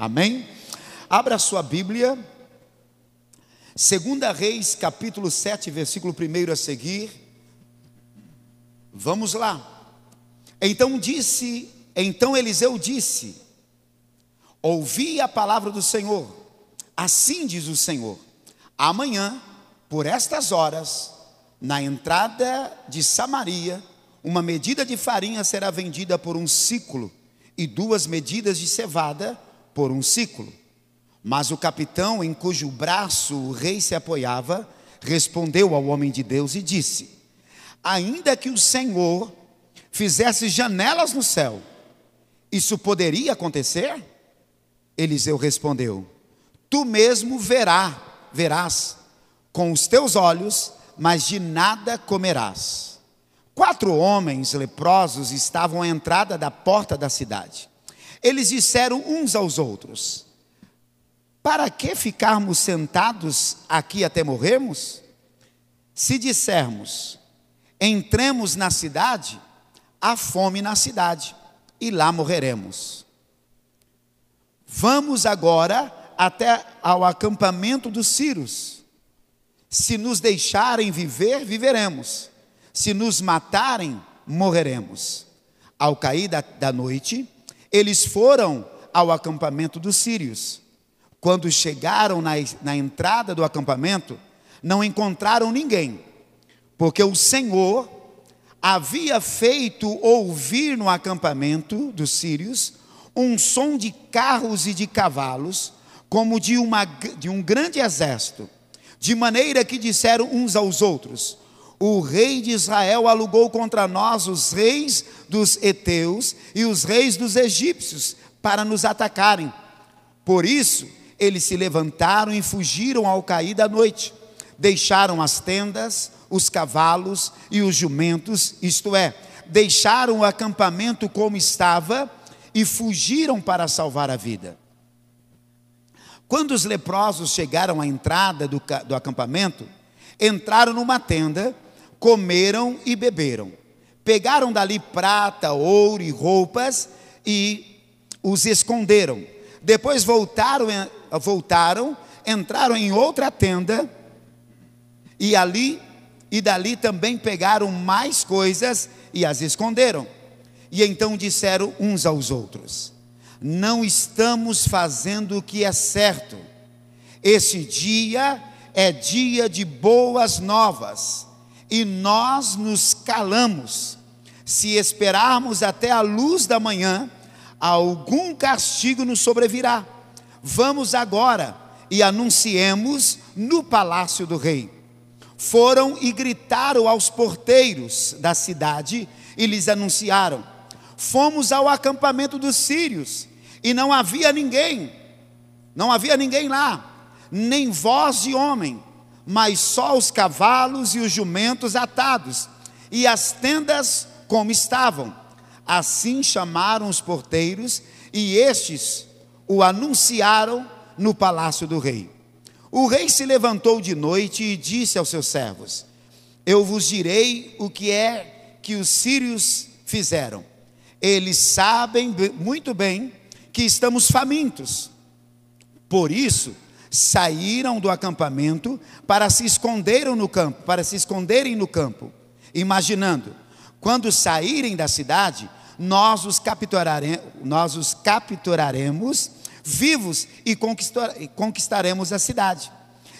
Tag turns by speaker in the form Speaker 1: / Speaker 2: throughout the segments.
Speaker 1: Amém? Abra sua Bíblia, 2 Reis, capítulo 7, versículo 1 a seguir. Vamos lá. Então disse, então Eliseu disse: Ouvi a palavra do Senhor. Assim diz o Senhor: Amanhã, por estas horas, na entrada de Samaria, uma medida de farinha será vendida por um ciclo e duas medidas de cevada por um ciclo. Mas o capitão, em cujo braço o rei se apoiava, respondeu ao homem de Deus e disse: Ainda que o Senhor fizesse janelas no céu, isso poderia acontecer? Eliseu respondeu: Tu mesmo verá, verás com os teus olhos, mas de nada comerás. Quatro homens leprosos estavam à entrada da porta da cidade. Eles disseram uns aos outros: Para que ficarmos sentados aqui até morrermos? Se dissermos, entremos na cidade, há fome na cidade, e lá morreremos. Vamos agora até ao acampamento dos Círios. Se nos deixarem viver, viveremos se nos matarem, morreremos. Ao cair da, da noite, eles foram ao acampamento dos sírios. Quando chegaram na, na entrada do acampamento, não encontraram ninguém, porque o Senhor havia feito ouvir no acampamento dos sírios um som de carros e de cavalos, como de, uma, de um grande exército, de maneira que disseram uns aos outros: o rei de Israel alugou contra nós os reis dos heteus e os reis dos egípcios para nos atacarem. Por isso, eles se levantaram e fugiram ao cair da noite. Deixaram as tendas, os cavalos e os jumentos, isto é, deixaram o acampamento como estava e fugiram para salvar a vida. Quando os leprosos chegaram à entrada do, do acampamento, entraram numa tenda comeram e beberam. Pegaram dali prata, ouro e roupas e os esconderam. Depois voltaram, voltaram, entraram em outra tenda e ali e dali também pegaram mais coisas e as esconderam. E então disseram uns aos outros: Não estamos fazendo o que é certo. Esse dia é dia de boas novas e nós nos calamos. Se esperarmos até a luz da manhã, algum castigo nos sobrevirá. Vamos agora e anunciemos no palácio do rei. Foram e gritaram aos porteiros da cidade e lhes anunciaram: Fomos ao acampamento dos sírios e não havia ninguém, não havia ninguém lá, nem voz de homem mas só os cavalos e os jumentos atados, e as tendas como estavam. Assim chamaram os porteiros, e estes o anunciaram no palácio do rei. O rei se levantou de noite e disse aos seus servos: Eu vos direi o que é que os sírios fizeram. Eles sabem muito bem que estamos famintos. Por isso, saíram do acampamento para se esconderam no campo, para se esconderem no campo, imaginando, quando saírem da cidade, nós os capturaremos, nós os capturaremos vivos e conquistaremos a cidade.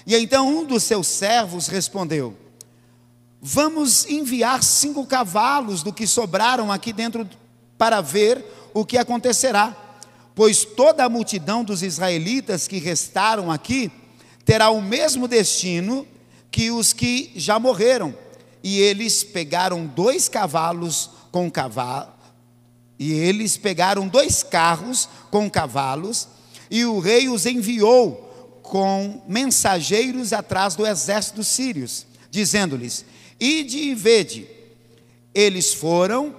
Speaker 1: E então um dos seus servos respondeu: Vamos enviar cinco cavalos do que sobraram aqui dentro para ver o que acontecerá pois toda a multidão dos israelitas que restaram aqui terá o mesmo destino que os que já morreram. E eles pegaram dois cavalos com cavalo, e eles pegaram dois carros com cavalos, e o rei os enviou com mensageiros atrás do exército dos sírios, dizendo-lhes: Ide e vede. Eles foram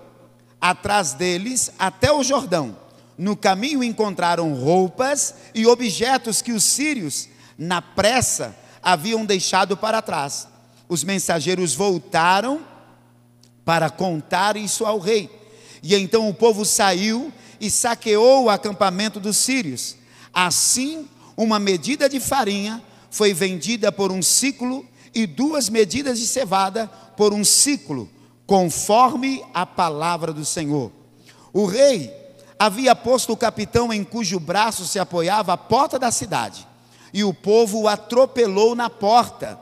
Speaker 1: atrás deles até o Jordão no caminho encontraram roupas e objetos que os sírios, na pressa, haviam deixado para trás. Os mensageiros voltaram para contar isso ao rei. E então o povo saiu e saqueou o acampamento dos sírios. Assim, uma medida de farinha foi vendida por um ciclo e duas medidas de cevada por um ciclo, conforme a palavra do Senhor. O rei havia posto o capitão em cujo braço se apoiava a porta da cidade, e o povo o atropelou na porta.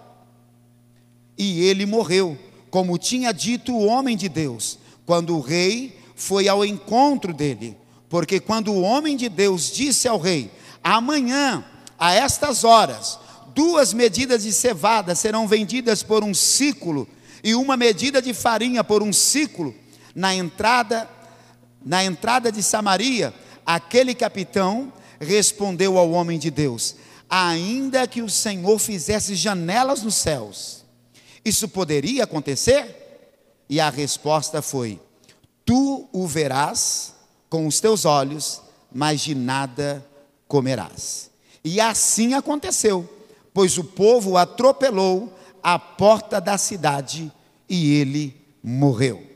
Speaker 1: E ele morreu, como tinha dito o homem de Deus, quando o rei foi ao encontro dele. Porque quando o homem de Deus disse ao rei: Amanhã, a estas horas, duas medidas de cevada serão vendidas por um ciclo e uma medida de farinha por um ciclo na entrada na entrada de Samaria, aquele capitão respondeu ao homem de Deus: Ainda que o Senhor fizesse janelas nos céus, isso poderia acontecer? E a resposta foi: Tu o verás com os teus olhos, mas de nada comerás. E assim aconteceu, pois o povo atropelou a porta da cidade e ele morreu.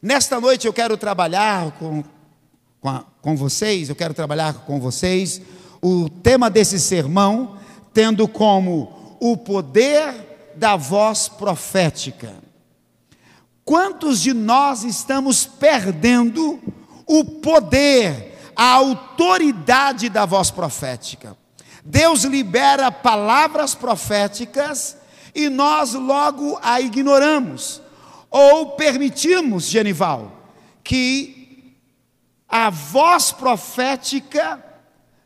Speaker 1: Nesta noite eu quero trabalhar com, com, a, com vocês, eu quero trabalhar com vocês o tema desse sermão, tendo como o poder da voz profética. Quantos de nós estamos perdendo o poder, a autoridade da voz profética? Deus libera palavras proféticas e nós logo a ignoramos. Ou permitimos, Genival, que a voz profética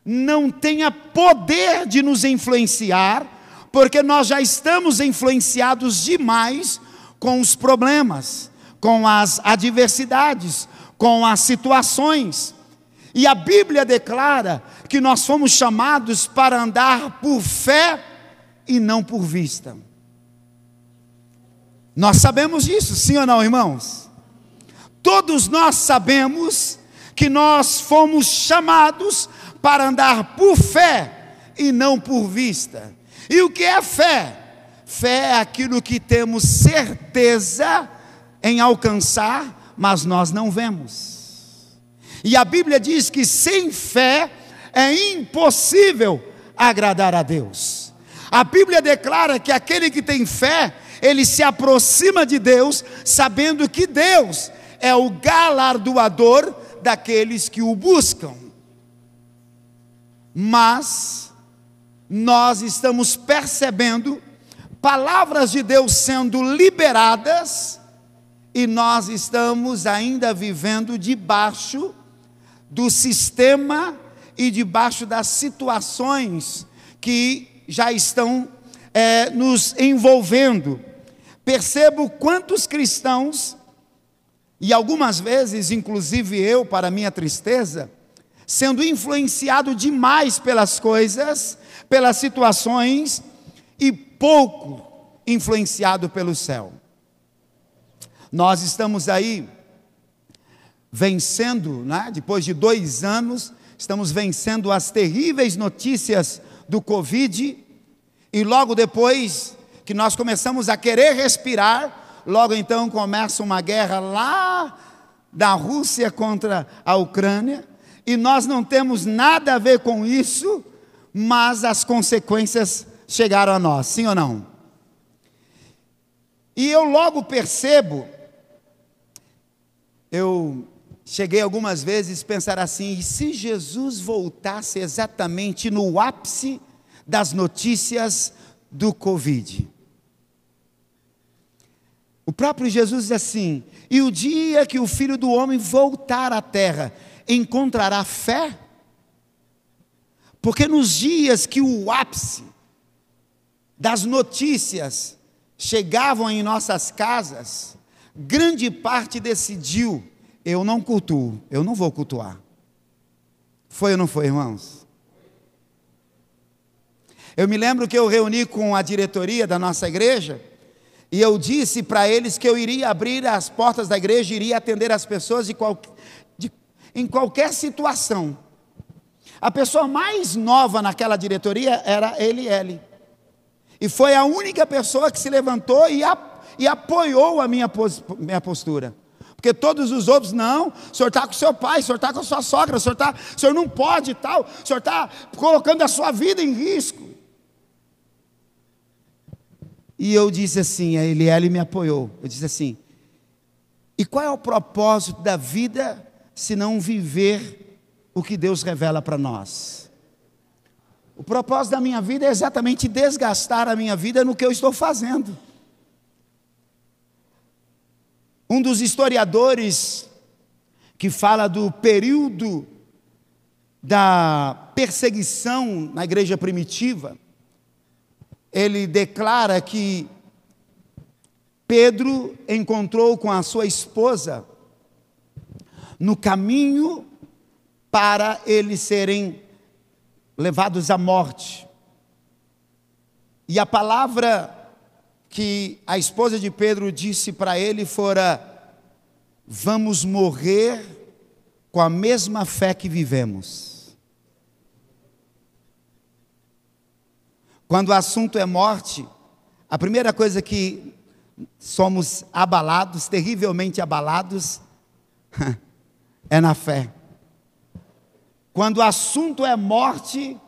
Speaker 1: não tenha poder de nos influenciar, porque nós já estamos influenciados demais com os problemas, com as adversidades, com as situações. E a Bíblia declara que nós fomos chamados para andar por fé e não por vista. Nós sabemos disso, sim ou não, irmãos? Todos nós sabemos que nós fomos chamados para andar por fé e não por vista. E o que é fé? Fé é aquilo que temos certeza em alcançar, mas nós não vemos. E a Bíblia diz que sem fé é impossível agradar a Deus. A Bíblia declara que aquele que tem fé, ele se aproxima de Deus, sabendo que Deus é o galardoador daqueles que o buscam. Mas nós estamos percebendo palavras de Deus sendo liberadas e nós estamos ainda vivendo debaixo do sistema e debaixo das situações que já estão é, nos envolvendo. Percebo quantos cristãos, e algumas vezes, inclusive eu, para minha tristeza, sendo influenciado demais pelas coisas, pelas situações, e pouco influenciado pelo céu. Nós estamos aí vencendo, né? depois de dois anos, estamos vencendo as terríveis notícias do Covid, e logo depois que nós começamos a querer respirar, logo então começa uma guerra lá da Rússia contra a Ucrânia, e nós não temos nada a ver com isso, mas as consequências chegaram a nós, sim ou não? E eu logo percebo, eu cheguei algumas vezes a pensar assim: e se Jesus voltasse exatamente no ápice das notícias do Covid? O próprio Jesus diz assim: e o dia que o filho do homem voltar à terra, encontrará fé? Porque nos dias que o ápice das notícias chegavam em nossas casas, grande parte decidiu: eu não cultuo, eu não vou cultuar. Foi ou não foi, irmãos? Eu me lembro que eu reuni com a diretoria da nossa igreja e eu disse para eles que eu iria abrir as portas da igreja, iria atender as pessoas de qual, de, em qualquer situação. A pessoa mais nova naquela diretoria era ele, E foi a única pessoa que se levantou e, a, e apoiou a minha, pos, minha postura. Porque todos os outros, não, o senhor está com seu pai, o senhor está com a sua sogra, o senhor, tá, o senhor não pode e tal, o senhor está colocando a sua vida em risco. E eu disse assim, a Eliele me apoiou. Eu disse assim: e qual é o propósito da vida se não viver o que Deus revela para nós? O propósito da minha vida é exatamente desgastar a minha vida no que eu estou fazendo. Um dos historiadores que fala do período da perseguição na igreja primitiva, ele declara que Pedro encontrou com a sua esposa no caminho para eles serem levados à morte. E a palavra que a esposa de Pedro disse para ele fora: Vamos morrer com a mesma fé que vivemos. Quando o assunto é morte, a primeira coisa que somos abalados, terrivelmente abalados, é na fé. Quando o assunto é morte,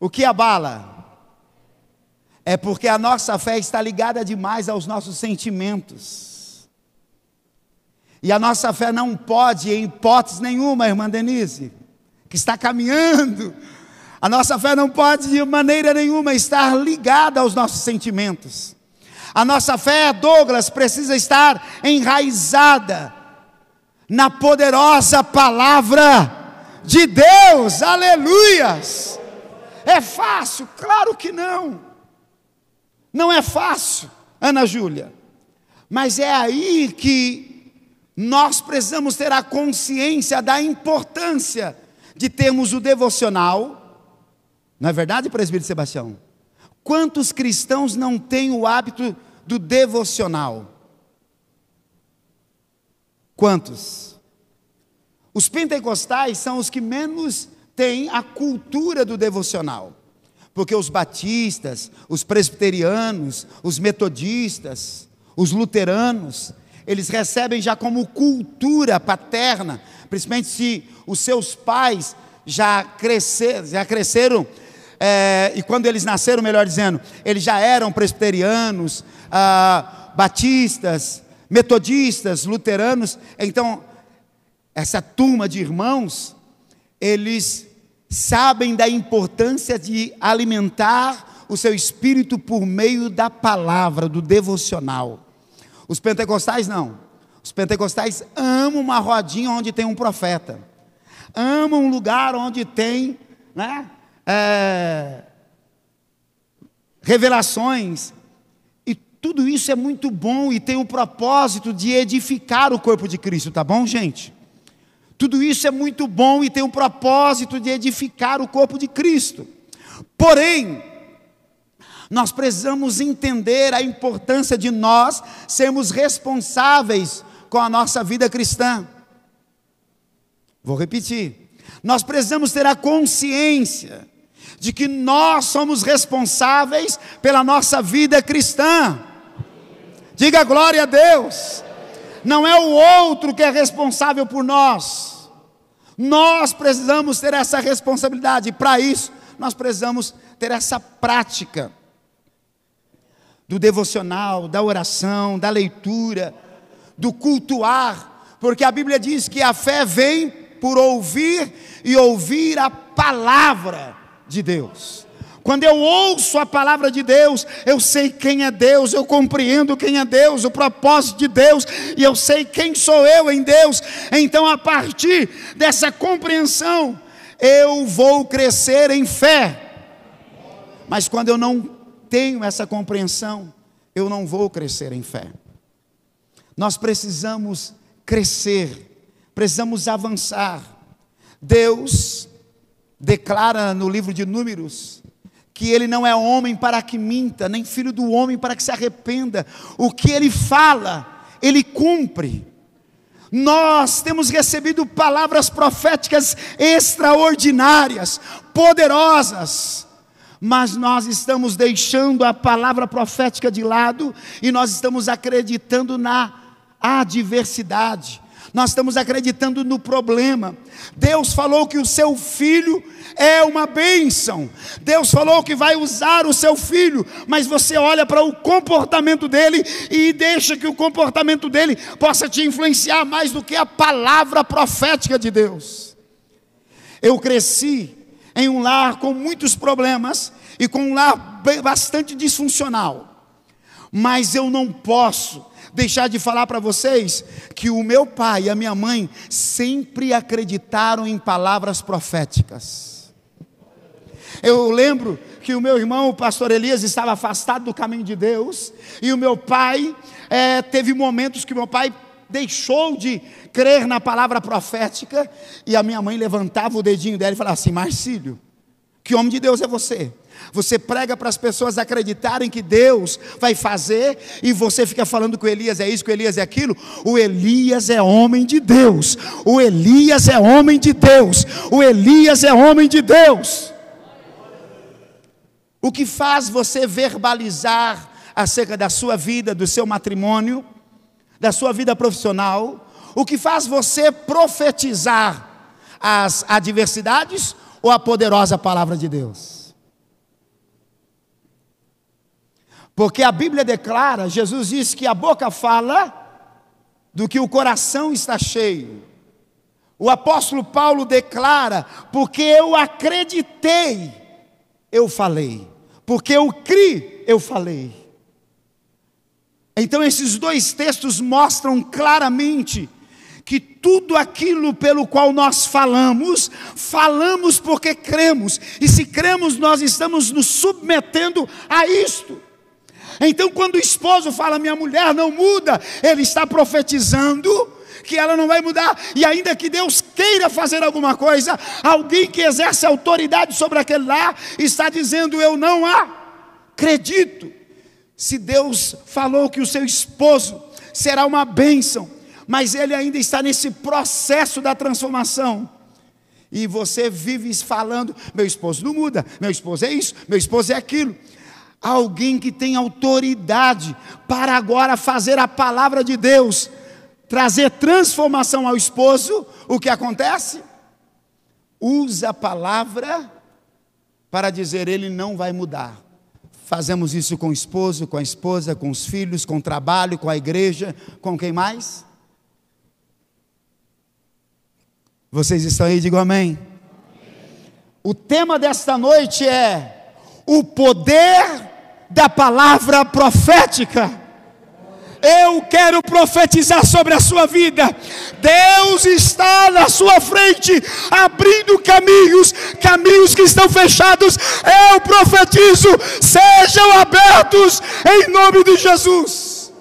Speaker 1: o que abala? É porque a nossa fé está ligada demais aos nossos sentimentos. E a nossa fé não pode, em hipótese nenhuma, irmã Denise, que está caminhando, a nossa fé não pode de maneira nenhuma estar ligada aos nossos sentimentos. A nossa fé, Douglas, precisa estar enraizada na poderosa palavra de Deus, aleluias. É fácil? Claro que não. Não é fácil, Ana Júlia. Mas é aí que nós precisamos ter a consciência da importância de termos o devocional. Não é verdade, presbítero Sebastião? Quantos cristãos não têm o hábito do devocional? Quantos? Os pentecostais são os que menos têm a cultura do devocional. Porque os batistas, os presbiterianos, os metodistas, os luteranos, eles recebem já como cultura paterna, principalmente se os seus pais já, crescer, já cresceram é, e quando eles nasceram, melhor dizendo, eles já eram presbiterianos, ah, batistas, metodistas, luteranos. Então, essa turma de irmãos, eles sabem da importância de alimentar o seu espírito por meio da palavra, do devocional. Os pentecostais não. Os pentecostais amam uma rodinha onde tem um profeta. Amam um lugar onde tem, né? É, revelações. E tudo isso é muito bom e tem o propósito de edificar o corpo de Cristo, tá bom, gente? Tudo isso é muito bom e tem o propósito de edificar o corpo de Cristo. Porém, nós precisamos entender a importância de nós sermos responsáveis com a nossa vida cristã. Vou repetir. Nós precisamos ter a consciência de que nós somos responsáveis pela nossa vida cristã. Diga glória a Deus. Não é o outro que é responsável por nós. Nós precisamos ter essa responsabilidade. E para isso, nós precisamos ter essa prática do devocional, da oração, da leitura, do cultuar, porque a Bíblia diz que a fé vem por ouvir e ouvir a palavra de Deus. Quando eu ouço a palavra de Deus, eu sei quem é Deus, eu compreendo quem é Deus, o propósito de Deus, e eu sei quem sou eu em Deus. Então, a partir dessa compreensão, eu vou crescer em fé. Mas quando eu não tenho essa compreensão, eu não vou crescer em fé. Nós precisamos crescer, precisamos avançar. Deus declara no livro de Números que ele não é homem para que minta, nem filho do homem para que se arrependa. O que ele fala, ele cumpre. Nós temos recebido palavras proféticas extraordinárias, poderosas, mas nós estamos deixando a palavra profética de lado e nós estamos acreditando na adversidade. Nós estamos acreditando no problema. Deus falou que o seu filho é uma bênção. Deus falou que vai usar o seu filho, mas você olha para o comportamento dele e deixa que o comportamento dele possa te influenciar mais do que a palavra profética de Deus. Eu cresci em um lar com muitos problemas e com um lar bastante disfuncional. Mas eu não posso deixar de falar para vocês que o meu pai e a minha mãe sempre acreditaram em palavras proféticas. Eu lembro que o meu irmão, o pastor Elias, estava afastado do caminho de Deus, e o meu pai, é, teve momentos que meu pai deixou de crer na palavra profética, e a minha mãe levantava o dedinho dela e falava assim: Marcílio, que homem de Deus é você? Você prega para as pessoas acreditarem que Deus vai fazer e você fica falando que o Elias é isso, o Elias é aquilo. O Elias é homem de Deus. O Elias é homem de Deus. O Elias é homem de Deus. O que faz você verbalizar acerca da sua vida, do seu matrimônio, da sua vida profissional, o que faz você profetizar as adversidades ou a poderosa palavra de Deus? Porque a Bíblia declara, Jesus diz que a boca fala do que o coração está cheio. O apóstolo Paulo declara: porque eu acreditei, eu falei. Porque eu criei, eu falei. Então, esses dois textos mostram claramente que tudo aquilo pelo qual nós falamos, falamos porque cremos, e se cremos, nós estamos nos submetendo a isto. Então, quando o esposo fala, minha mulher não muda, ele está profetizando que ela não vai mudar, e ainda que Deus queira fazer alguma coisa, alguém que exerce autoridade sobre aquele lá está dizendo: Eu não acredito. Se Deus falou que o seu esposo será uma bênção, mas ele ainda está nesse processo da transformação. E você vive falando: meu esposo não muda, meu esposo é isso, meu esposo é aquilo. Alguém que tem autoridade para agora fazer a palavra de Deus, trazer transformação ao esposo, o que acontece? Usa a palavra para dizer: ele não vai mudar. Fazemos isso com o esposo, com a esposa, com os filhos, com o trabalho, com a igreja, com quem mais? Vocês estão aí? Digam amém. O tema desta noite é o poder da palavra profética. Eu quero profetizar sobre a sua vida. Deus está na sua frente, abrindo caminhos, caminhos que estão fechados. Eu profetizo, sejam abertos em nome de Jesus.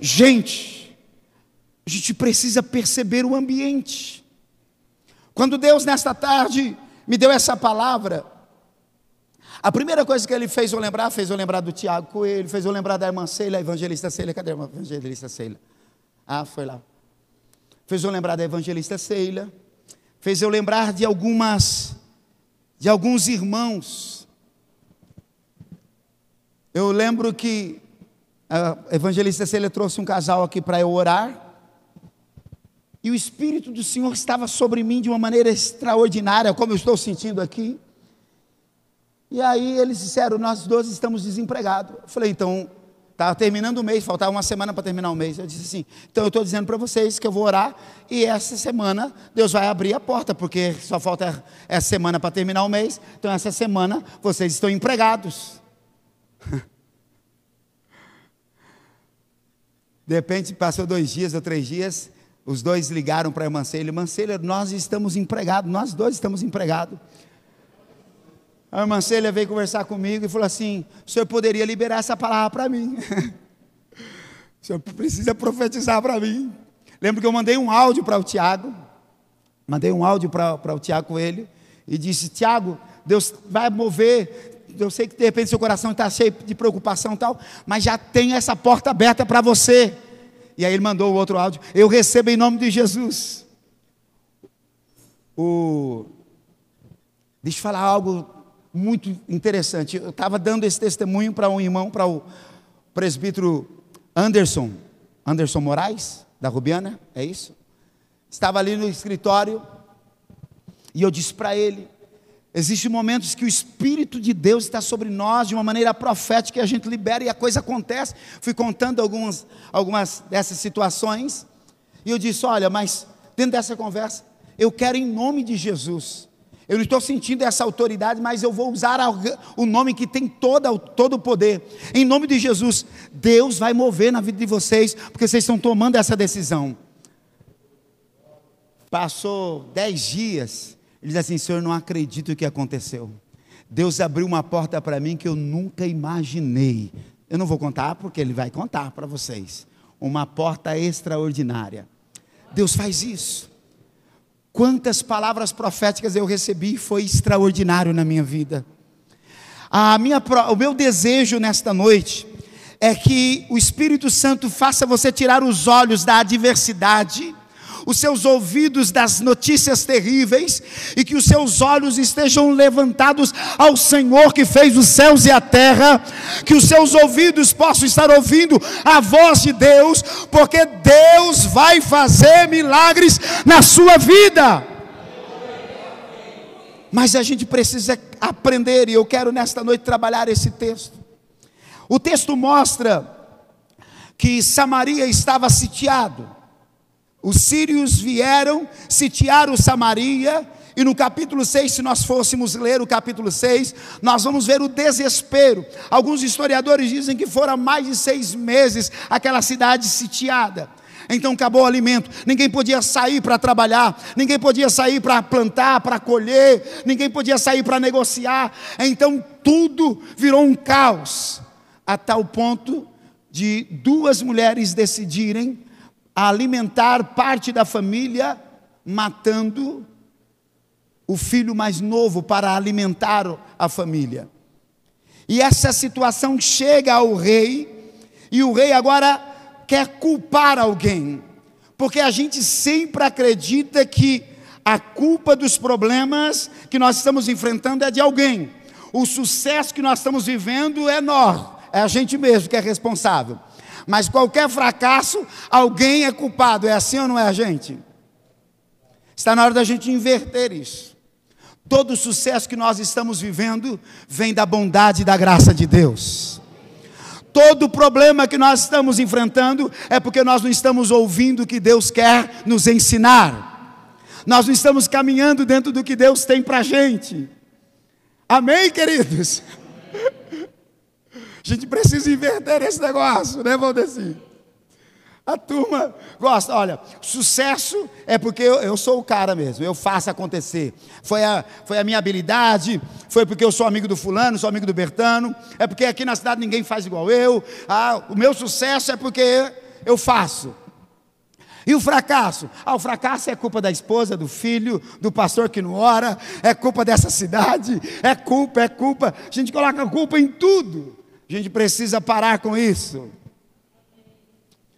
Speaker 1: Gente, a gente precisa perceber o ambiente. Quando Deus, nesta tarde, me deu essa palavra, a primeira coisa que ele fez eu lembrar, fez eu lembrar do Tiago Coelho, fez eu lembrar da irmã Ceila, a evangelista Ceila. Cadê a evangelista Ceila? Ah, foi lá. Fez eu lembrar da evangelista Ceila. Fez eu lembrar de algumas, de alguns irmãos. Eu lembro que a evangelista Ceila trouxe um casal aqui para eu orar. E o Espírito do Senhor estava sobre mim de uma maneira extraordinária, como eu estou sentindo aqui. E aí eles disseram: Nós dois estamos desempregados. Eu falei: Então, estava terminando o mês, faltava uma semana para terminar o mês. Eu disse assim: Então eu estou dizendo para vocês que eu vou orar e essa semana Deus vai abrir a porta, porque só falta essa semana para terminar o mês. Então essa semana vocês estão empregados. De repente, passou dois dias ou três dias, os dois ligaram para a irmã Celia, irmã Celia, nós estamos empregados, nós dois estamos empregados. A irmã Célia veio conversar comigo e falou assim: o senhor poderia liberar essa palavra para mim? o senhor precisa profetizar para mim. Lembro que eu mandei um áudio para o Tiago, mandei um áudio para o Tiago Coelho, e disse: Tiago, Deus vai mover. Eu sei que de repente seu coração está cheio de preocupação e tal, mas já tem essa porta aberta para você. E aí ele mandou o outro áudio. Eu recebo em nome de Jesus. O... Deixa eu falar algo muito interessante. Eu estava dando esse testemunho para um irmão, para o presbítero Anderson, Anderson Moraes, da Rubiana, é isso? Estava ali no escritório e eu disse para ele: Existem momentos que o Espírito de Deus está sobre nós de uma maneira profética e a gente libera e a coisa acontece. Fui contando algumas, algumas dessas situações e eu disse: Olha, mas dentro dessa conversa, eu quero em nome de Jesus. Eu não estou sentindo essa autoridade, mas eu vou usar o nome que tem todo, o poder. Em nome de Jesus, Deus vai mover na vida de vocês, porque vocês estão tomando essa decisão. Passou dez dias, ele diz assim: Senhor, não acredito o que aconteceu. Deus abriu uma porta para mim que eu nunca imaginei. Eu não vou contar, porque Ele vai contar para vocês. Uma porta extraordinária. Deus faz isso. Quantas palavras proféticas eu recebi, foi extraordinário na minha vida. A minha, o meu desejo nesta noite é que o Espírito Santo faça você tirar os olhos da adversidade os seus ouvidos das notícias terríveis e que os seus olhos estejam levantados ao Senhor que fez os céus e a terra, que os seus ouvidos possam estar ouvindo a voz de Deus, porque Deus vai fazer milagres na sua vida. Mas a gente precisa aprender, e eu quero nesta noite trabalhar esse texto. O texto mostra que Samaria estava sitiado. Os sírios vieram, sitiaram Samaria, e no capítulo 6, se nós fôssemos ler o capítulo 6, nós vamos ver o desespero. Alguns historiadores dizem que foram mais de seis meses aquela cidade sitiada. Então acabou o alimento, ninguém podia sair para trabalhar, ninguém podia sair para plantar, para colher, ninguém podia sair para negociar. Então tudo virou um caos, a tal ponto de duas mulheres decidirem a alimentar parte da família, matando o filho mais novo para alimentar a família. E essa situação chega ao rei, e o rei agora quer culpar alguém, porque a gente sempre acredita que a culpa dos problemas que nós estamos enfrentando é de alguém. O sucesso que nós estamos vivendo é nós, é a gente mesmo que é responsável. Mas qualquer fracasso, alguém é culpado. É assim ou não é gente? Está na hora da gente inverter isso. Todo o sucesso que nós estamos vivendo vem da bondade e da graça de Deus. Todo problema que nós estamos enfrentando é porque nós não estamos ouvindo o que Deus quer nos ensinar. Nós não estamos caminhando dentro do que Deus tem para a gente. Amém, queridos? A gente precisa inverter esse negócio, né, Valdeci? A turma gosta, olha, sucesso é porque eu, eu, sou o cara mesmo, eu faço acontecer. Foi a, foi a minha habilidade, foi porque eu sou amigo do fulano, sou amigo do Bertano, é porque aqui na cidade ninguém faz igual eu. Ah, o meu sucesso é porque eu faço. E o fracasso? Ah, o fracasso é culpa da esposa, do filho, do pastor que não ora, é culpa dessa cidade, é culpa, é culpa. A gente coloca culpa em tudo. A gente precisa parar com isso.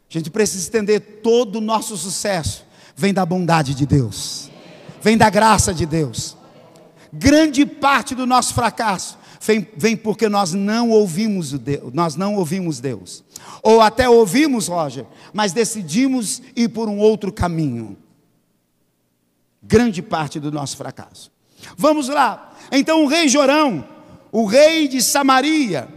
Speaker 1: A gente precisa entender todo o nosso sucesso vem da bondade de Deus, vem da graça de Deus. Grande parte do nosso fracasso vem, vem porque nós não ouvimos Deus, nós não ouvimos Deus. Ou até ouvimos, Roger, mas decidimos ir por um outro caminho. Grande parte do nosso fracasso. Vamos lá. Então o rei Jorão, o rei de Samaria,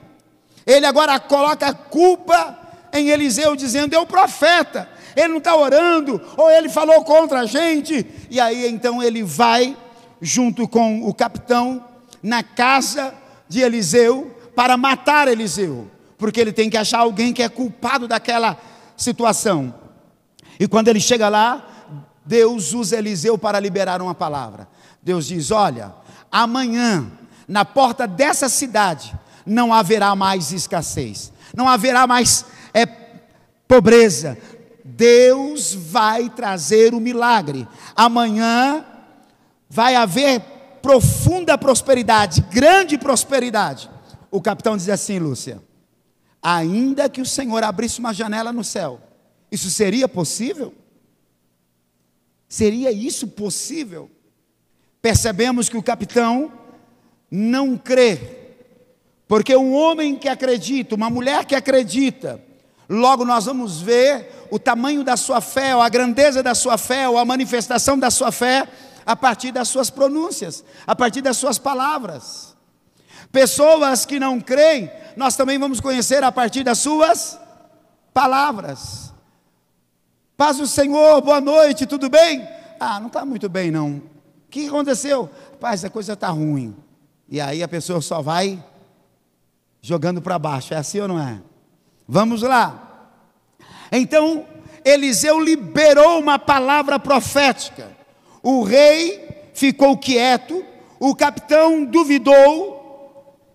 Speaker 1: ele agora coloca a culpa em Eliseu, dizendo: é o profeta, ele não está orando, ou ele falou contra a gente. E aí então ele vai, junto com o capitão, na casa de Eliseu, para matar Eliseu, porque ele tem que achar alguém que é culpado daquela situação. E quando ele chega lá, Deus usa Eliseu para liberar uma palavra. Deus diz: Olha, amanhã, na porta dessa cidade, não haverá mais escassez, não haverá mais é, pobreza. Deus vai trazer o milagre. Amanhã vai haver profunda prosperidade, grande prosperidade. O capitão diz assim, Lúcia: ainda que o Senhor abrisse uma janela no céu, isso seria possível? Seria isso possível? Percebemos que o capitão não crê porque um homem que acredita, uma mulher que acredita, Logo, nós vamos ver o tamanho da sua fé, ou a grandeza da sua fé, ou a manifestação da sua fé, a partir das suas pronúncias, a partir das suas palavras. Pessoas que não creem, nós também vamos conhecer a partir das suas palavras. Paz do Senhor, boa noite, tudo bem? Ah, não está muito bem não. O que aconteceu? Paz, a coisa está ruim. E aí a pessoa só vai jogando para baixo. É assim ou não é? Vamos lá. Então, Eliseu liberou uma palavra profética. O rei ficou quieto, o capitão duvidou,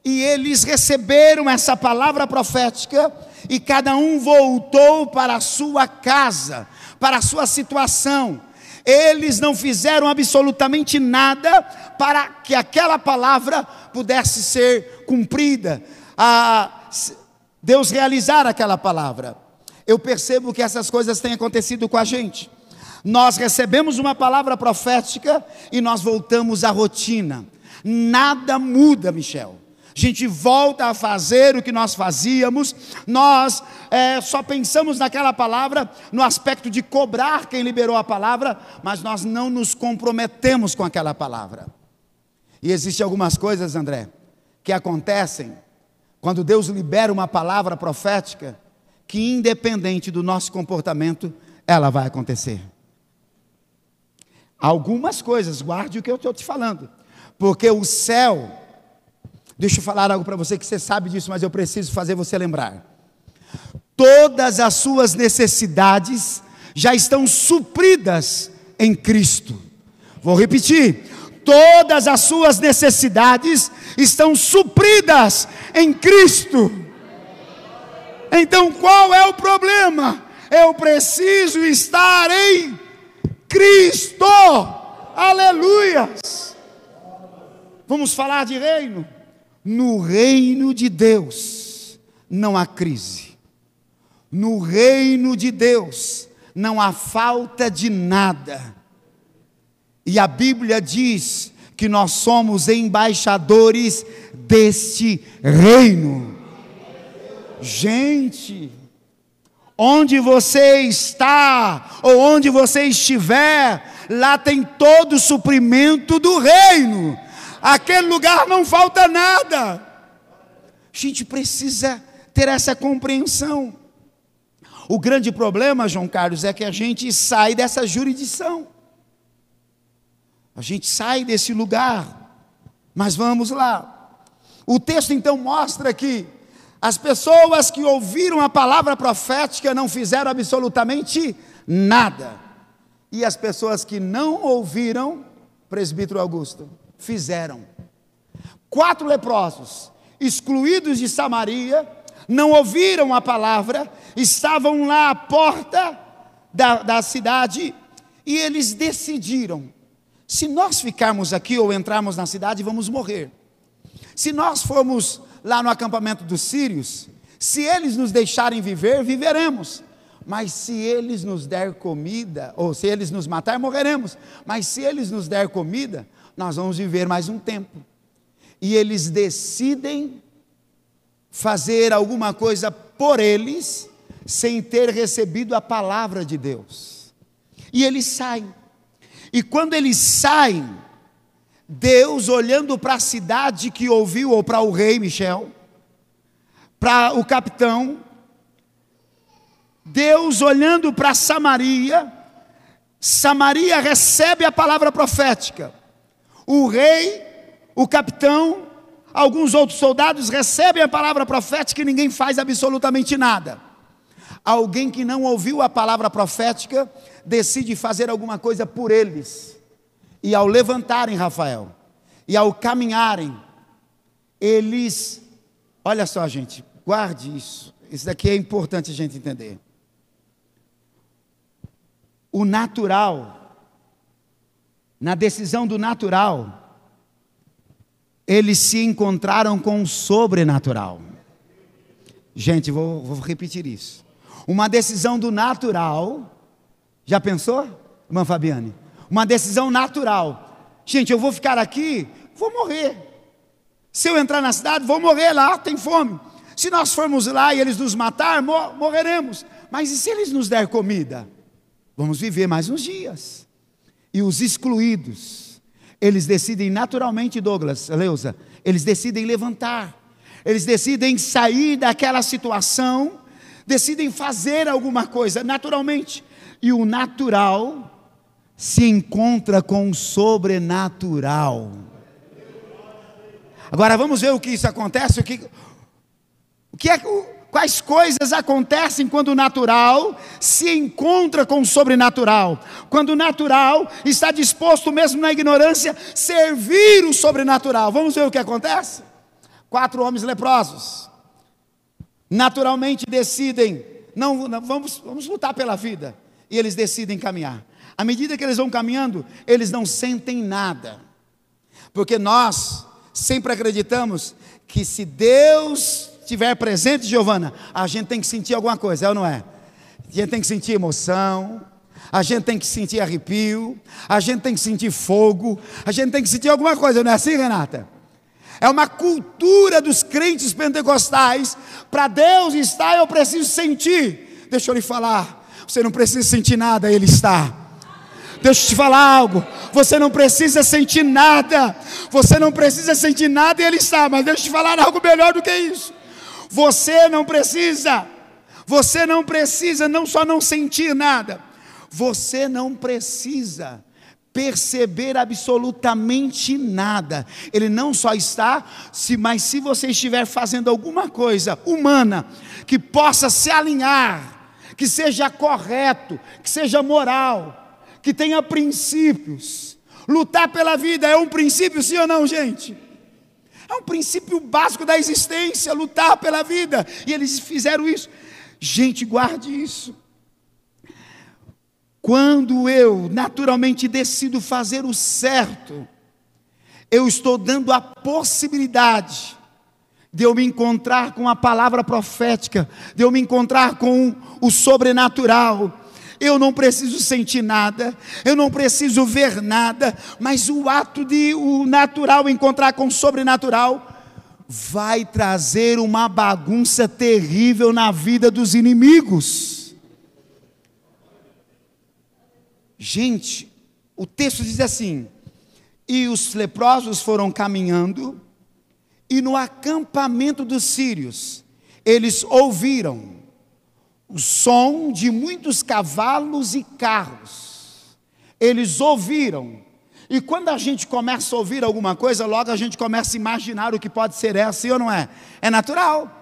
Speaker 1: e eles receberam essa palavra profética, e cada um voltou para a sua casa, para a sua situação. Eles não fizeram absolutamente nada para que aquela palavra pudesse ser cumprida, a Deus realizar aquela palavra. Eu percebo que essas coisas têm acontecido com a gente. Nós recebemos uma palavra profética e nós voltamos à rotina. Nada muda, Michel. A gente volta a fazer o que nós fazíamos, nós é, só pensamos naquela palavra no aspecto de cobrar quem liberou a palavra, mas nós não nos comprometemos com aquela palavra. E existem algumas coisas, André, que acontecem quando Deus libera uma palavra profética, que independente do nosso comportamento, ela vai acontecer. Algumas coisas, guarde o que eu estou te falando, porque o céu, deixa eu falar algo para você que você sabe disso, mas eu preciso fazer você lembrar. Todas as suas necessidades já estão supridas em Cristo. Vou repetir: todas as suas necessidades estão supridas em Cristo. Então qual é o problema? Eu preciso estar em Cristo. Aleluias. Vamos falar de reino. No reino de Deus não há crise. No reino de Deus não há falta de nada. E a Bíblia diz que nós somos embaixadores deste reino. Gente, Onde você está, ou onde você estiver, lá tem todo o suprimento do reino. Aquele lugar não falta nada. A gente precisa ter essa compreensão. O grande problema, João Carlos, é que a gente sai dessa jurisdição. A gente sai desse lugar. Mas vamos lá. O texto então mostra que as pessoas que ouviram a palavra profética não fizeram absolutamente nada. E as pessoas que não ouviram, presbítero Augusto, fizeram. Quatro leprosos, excluídos de Samaria, não ouviram a palavra, estavam lá à porta da, da cidade e eles decidiram: se nós ficarmos aqui ou entrarmos na cidade, vamos morrer. Se nós formos lá no acampamento dos sírios, se eles nos deixarem viver, viveremos. Mas se eles nos der comida, ou se eles nos matar, morreremos. Mas se eles nos der comida, nós vamos viver mais um tempo. E eles decidem fazer alguma coisa por eles, sem ter recebido a palavra de Deus. E eles saem. E quando eles saem, Deus olhando para a cidade que ouviu, ou para o rei Michel, para o capitão, Deus olhando para Samaria, Samaria recebe a palavra profética. O rei, o capitão, alguns outros soldados recebem a palavra profética e ninguém faz absolutamente nada. Alguém que não ouviu a palavra profética decide fazer alguma coisa por eles. E ao levantarem, Rafael, e ao caminharem, eles, olha só, gente, guarde isso. Isso daqui é importante a gente entender. O natural, na decisão do natural, eles se encontraram com o sobrenatural. Gente, vou, vou repetir isso. Uma decisão do natural, já pensou, irmã Fabiane? uma decisão natural. Gente, eu vou ficar aqui, vou morrer. Se eu entrar na cidade, vou morrer lá, tem fome. Se nós formos lá e eles nos matar, morreremos. Mas e se eles nos der comida? Vamos viver mais uns dias. E os excluídos, eles decidem naturalmente, Douglas, Leusa, eles decidem levantar, eles decidem sair daquela situação, decidem fazer alguma coisa naturalmente. E o natural se encontra com o sobrenatural. Agora vamos ver o que isso acontece, o que, o que é quais coisas acontecem quando o natural se encontra com o sobrenatural. Quando o natural está disposto, mesmo na ignorância, servir o sobrenatural. Vamos ver o que acontece? Quatro homens leprosos naturalmente decidem, não, não vamos, vamos lutar pela vida. E eles decidem caminhar. À medida que eles vão caminhando, eles não sentem nada. Porque nós sempre acreditamos que se Deus estiver presente, Giovana, a gente tem que sentir alguma coisa, é ou não é? A gente tem que sentir emoção, a gente tem que sentir arrepio, a gente tem que sentir fogo, a gente tem que sentir alguma coisa, não é assim, Renata? É uma cultura dos crentes pentecostais. Para Deus estar, eu preciso sentir. Deixa eu lhe falar. Você não precisa sentir nada, Ele está. Deixa eu te falar algo. Você não precisa sentir nada. Você não precisa sentir nada e Ele está. Mas deixa eu te falar algo melhor do que isso. Você não precisa. Você não precisa não só não sentir nada. Você não precisa perceber absolutamente nada. Ele não só está, se, mas se você estiver fazendo alguma coisa humana que possa se alinhar, que seja correto, que seja moral, que tenha princípios. Lutar pela vida é um princípio, sim ou não, gente? É um princípio básico da existência, lutar pela vida. E eles fizeram isso. Gente, guarde isso. Quando eu naturalmente decido fazer o certo, eu estou dando a possibilidade de eu me encontrar com a palavra profética, de eu me encontrar com o sobrenatural. Eu não preciso sentir nada, eu não preciso ver nada, mas o ato de o natural encontrar com o sobrenatural vai trazer uma bagunça terrível na vida dos inimigos. Gente, o texto diz assim: e os leprosos foram caminhando, e no acampamento dos sírios, eles ouviram o som de muitos cavalos e carros. Eles ouviram. E quando a gente começa a ouvir alguma coisa, logo a gente começa a imaginar o que pode ser essa, ou não é? É natural.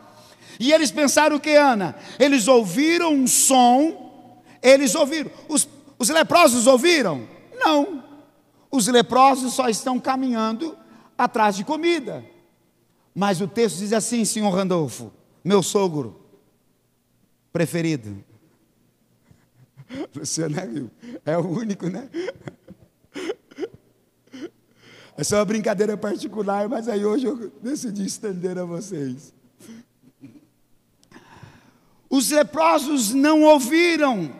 Speaker 1: E eles pensaram o que, Ana? Eles ouviram um som, eles ouviram. Os os leprosos ouviram? Não. Os leprosos só estão caminhando atrás de comida. Mas o texto diz assim, senhor Randolfo, meu sogro preferido. Luciano é, é o único, né? É só uma brincadeira particular, mas aí hoje eu decidi estender a vocês. Os leprosos não ouviram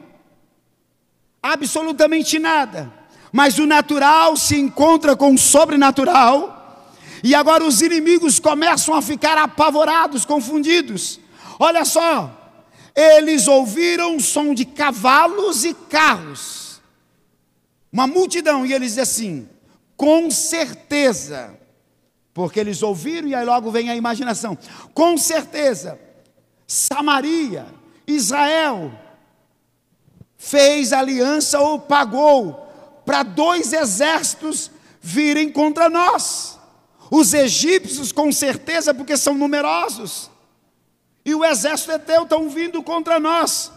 Speaker 1: absolutamente nada. Mas o natural se encontra com o sobrenatural, e agora os inimigos começam a ficar apavorados, confundidos. Olha só, eles ouviram o som de cavalos e carros, uma multidão, e eles dizem assim: com certeza, porque eles ouviram, e aí logo vem a imaginação, com certeza, Samaria, Israel, fez aliança ou pagou para dois exércitos virem contra nós. Os egípcios, com certeza, porque são numerosos, e o exército eteu estão vindo contra nós.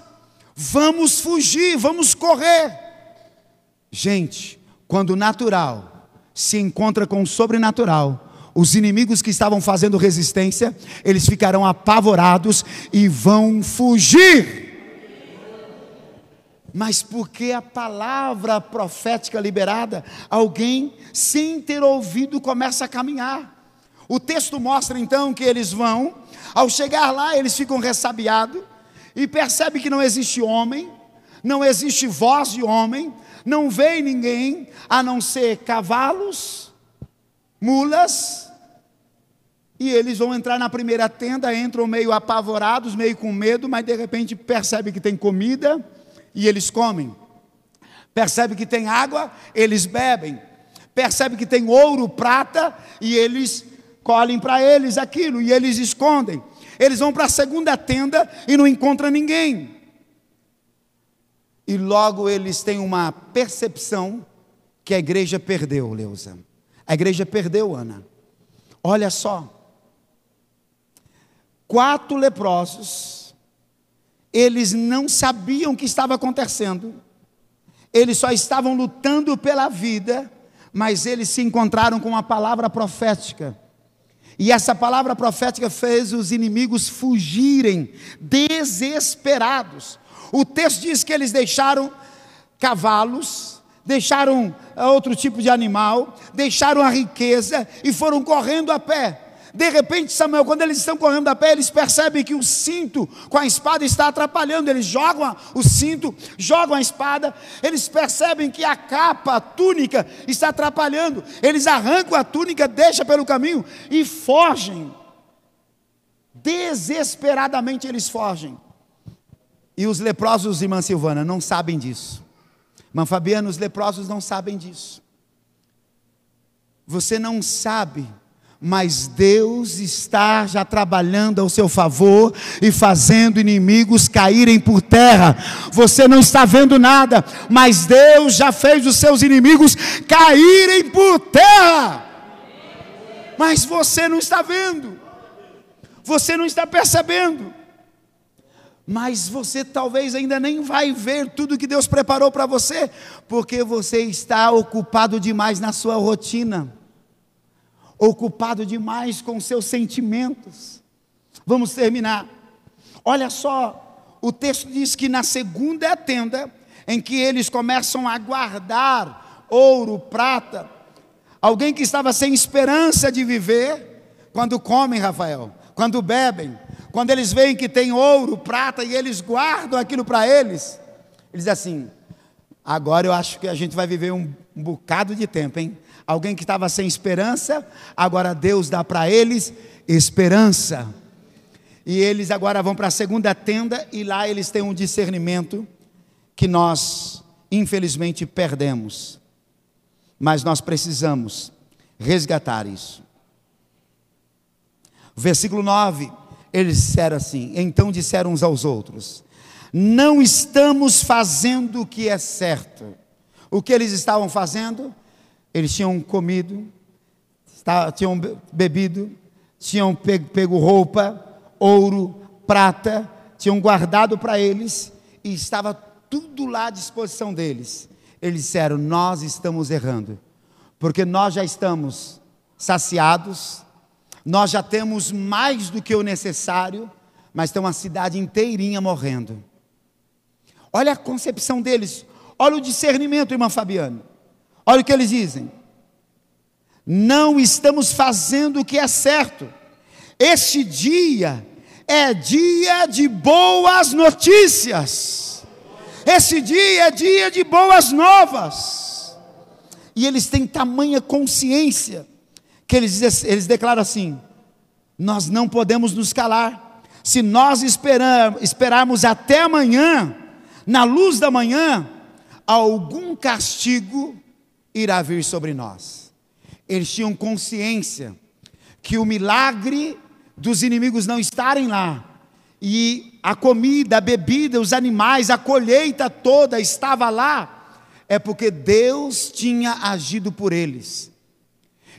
Speaker 1: Vamos fugir, vamos correr. Gente, quando o natural se encontra com o sobrenatural, os inimigos que estavam fazendo resistência, eles ficarão apavorados e vão fugir mas porque a palavra profética liberada, alguém, sem ter ouvido, começa a caminhar. O texto mostra então que eles vão, ao chegar lá, eles ficam ressabiados e percebem que não existe homem, não existe voz de homem, não vê ninguém a não ser cavalos, mulas E eles vão entrar na primeira tenda, entram meio apavorados, meio com medo, mas de repente percebe que tem comida e eles comem. Percebe que tem água, eles bebem. Percebe que tem ouro, prata e eles colhem para eles aquilo e eles escondem. Eles vão para a segunda tenda e não encontram ninguém. E logo eles têm uma percepção que a igreja perdeu, Leusa. A igreja perdeu, Ana. Olha só. Quatro leprosos, eles não sabiam o que estava acontecendo, eles só estavam lutando pela vida, mas eles se encontraram com uma palavra profética. E essa palavra profética fez os inimigos fugirem desesperados. O texto diz que eles deixaram cavalos, deixaram eh, outro tipo de animal, deixaram a riqueza e foram correndo a pé. De repente, Samuel, quando eles estão correndo a pé, eles percebem que o cinto com a espada está atrapalhando. Eles jogam o cinto, jogam a espada. Eles percebem que a capa, a túnica, está atrapalhando. Eles arrancam a túnica, deixam pelo caminho e fogem. Desesperadamente eles fogem. E os leprosos, irmã Silvana, não sabem disso. Irmã Fabiana, os leprosos não sabem disso. Você não sabe, mas Deus está já trabalhando ao seu favor e fazendo inimigos caírem por terra. Você não está vendo nada, mas Deus já fez os seus inimigos caírem por terra. Mas você não está vendo, você não está percebendo mas você talvez ainda nem vai ver tudo que Deus preparou para você, porque você está ocupado demais na sua rotina, ocupado demais com seus sentimentos. Vamos terminar. Olha só, o texto diz que na segunda tenda, em que eles começam a guardar ouro, prata, alguém que estava sem esperança de viver, quando comem, Rafael, quando bebem, quando eles veem que tem ouro, prata e eles guardam aquilo para eles, eles assim: agora eu acho que a gente vai viver um, um bocado de tempo, hein? Alguém que estava sem esperança, agora Deus dá para eles esperança. E eles agora vão para a segunda tenda e lá eles têm um discernimento que nós, infelizmente, perdemos. Mas nós precisamos resgatar isso. Versículo 9 eles disseram assim: então disseram uns aos outros: Não estamos fazendo o que é certo. O que eles estavam fazendo? Eles tinham comido, tinham bebido, tinham pego roupa, ouro, prata, tinham guardado para eles e estava tudo lá à disposição deles. Eles disseram: Nós estamos errando, porque nós já estamos saciados, nós já temos mais do que o necessário, mas tem uma cidade inteirinha morrendo. Olha a concepção deles, olha o discernimento, irmã Fabiana. Olha o que eles dizem. Não estamos fazendo o que é certo. Este dia é dia de boas notícias. Esse dia é dia de boas novas. E eles têm tamanha consciência que eles, eles declaram assim: nós não podemos nos calar. Se nós esperar, esperarmos até amanhã, na luz da manhã, algum castigo irá vir sobre nós. Eles tinham consciência que o milagre dos inimigos não estarem lá, e a comida, a bebida, os animais, a colheita toda estava lá, é porque Deus tinha agido por eles.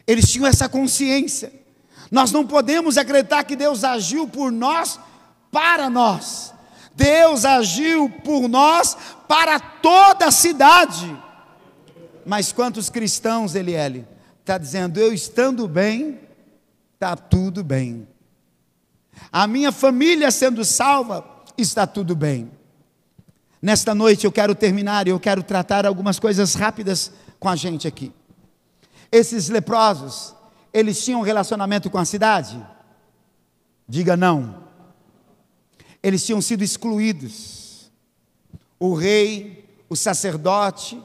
Speaker 1: Eles tinham essa consciência. Nós não podemos acreditar que Deus agiu por nós para nós. Deus agiu por nós para toda a cidade. Mas quantos cristãos, Eliele, está dizendo, eu estando bem, está tudo bem. A minha família sendo salva, está tudo bem. Nesta noite eu quero terminar e eu quero tratar algumas coisas rápidas com a gente aqui. Esses leprosos, eles tinham relacionamento com a cidade? Diga não. Eles tinham sido excluídos. O rei, o sacerdote,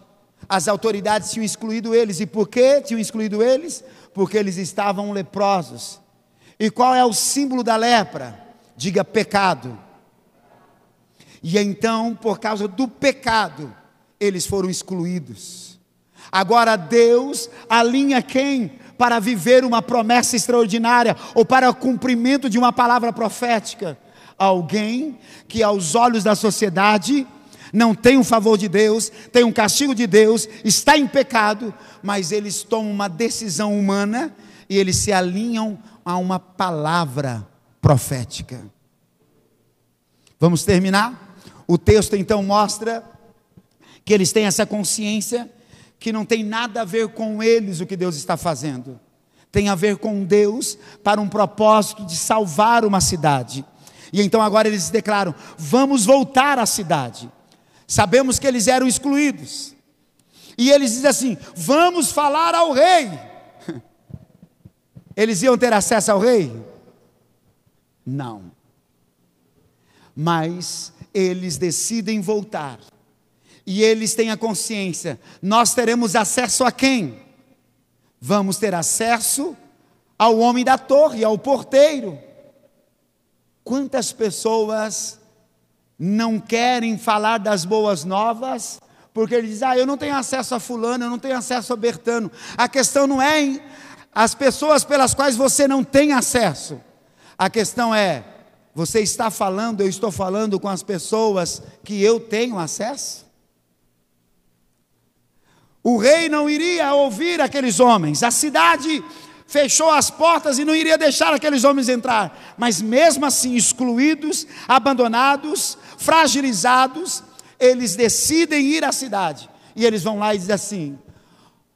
Speaker 1: as autoridades tinham excluído eles. E por que tinham excluído eles? Porque eles estavam leprosos. E qual é o símbolo da lepra? Diga pecado. E então, por causa do pecado, eles foram excluídos. Agora Deus alinha quem? Para viver uma promessa extraordinária ou para o cumprimento de uma palavra profética. Alguém que, aos olhos da sociedade, não tem o favor de Deus, tem um castigo de Deus, está em pecado, mas eles tomam uma decisão humana e eles se alinham a uma palavra profética. Vamos terminar? O texto então mostra que eles têm essa consciência que não tem nada a ver com eles o que Deus está fazendo. Tem a ver com Deus para um propósito de salvar uma cidade. E então agora eles declaram: vamos voltar à cidade. Sabemos que eles eram excluídos. E eles dizem assim: vamos falar ao rei. Eles iam ter acesso ao rei? Não. Mas eles decidem voltar. E eles têm a consciência: nós teremos acesso a quem? Vamos ter acesso ao homem da torre, ao porteiro. Quantas pessoas não querem falar das boas novas, porque eles dizem, ah, eu não tenho acesso a fulano, eu não tenho acesso a Bertano. A questão não é em as pessoas pelas quais você não tem acesso. A questão é, você está falando, eu estou falando com as pessoas que eu tenho acesso? O rei não iria ouvir aqueles homens, a cidade fechou as portas e não iria deixar aqueles homens entrar, mas mesmo assim, excluídos, abandonados, fragilizados, eles decidem ir à cidade. E eles vão lá e dizem assim: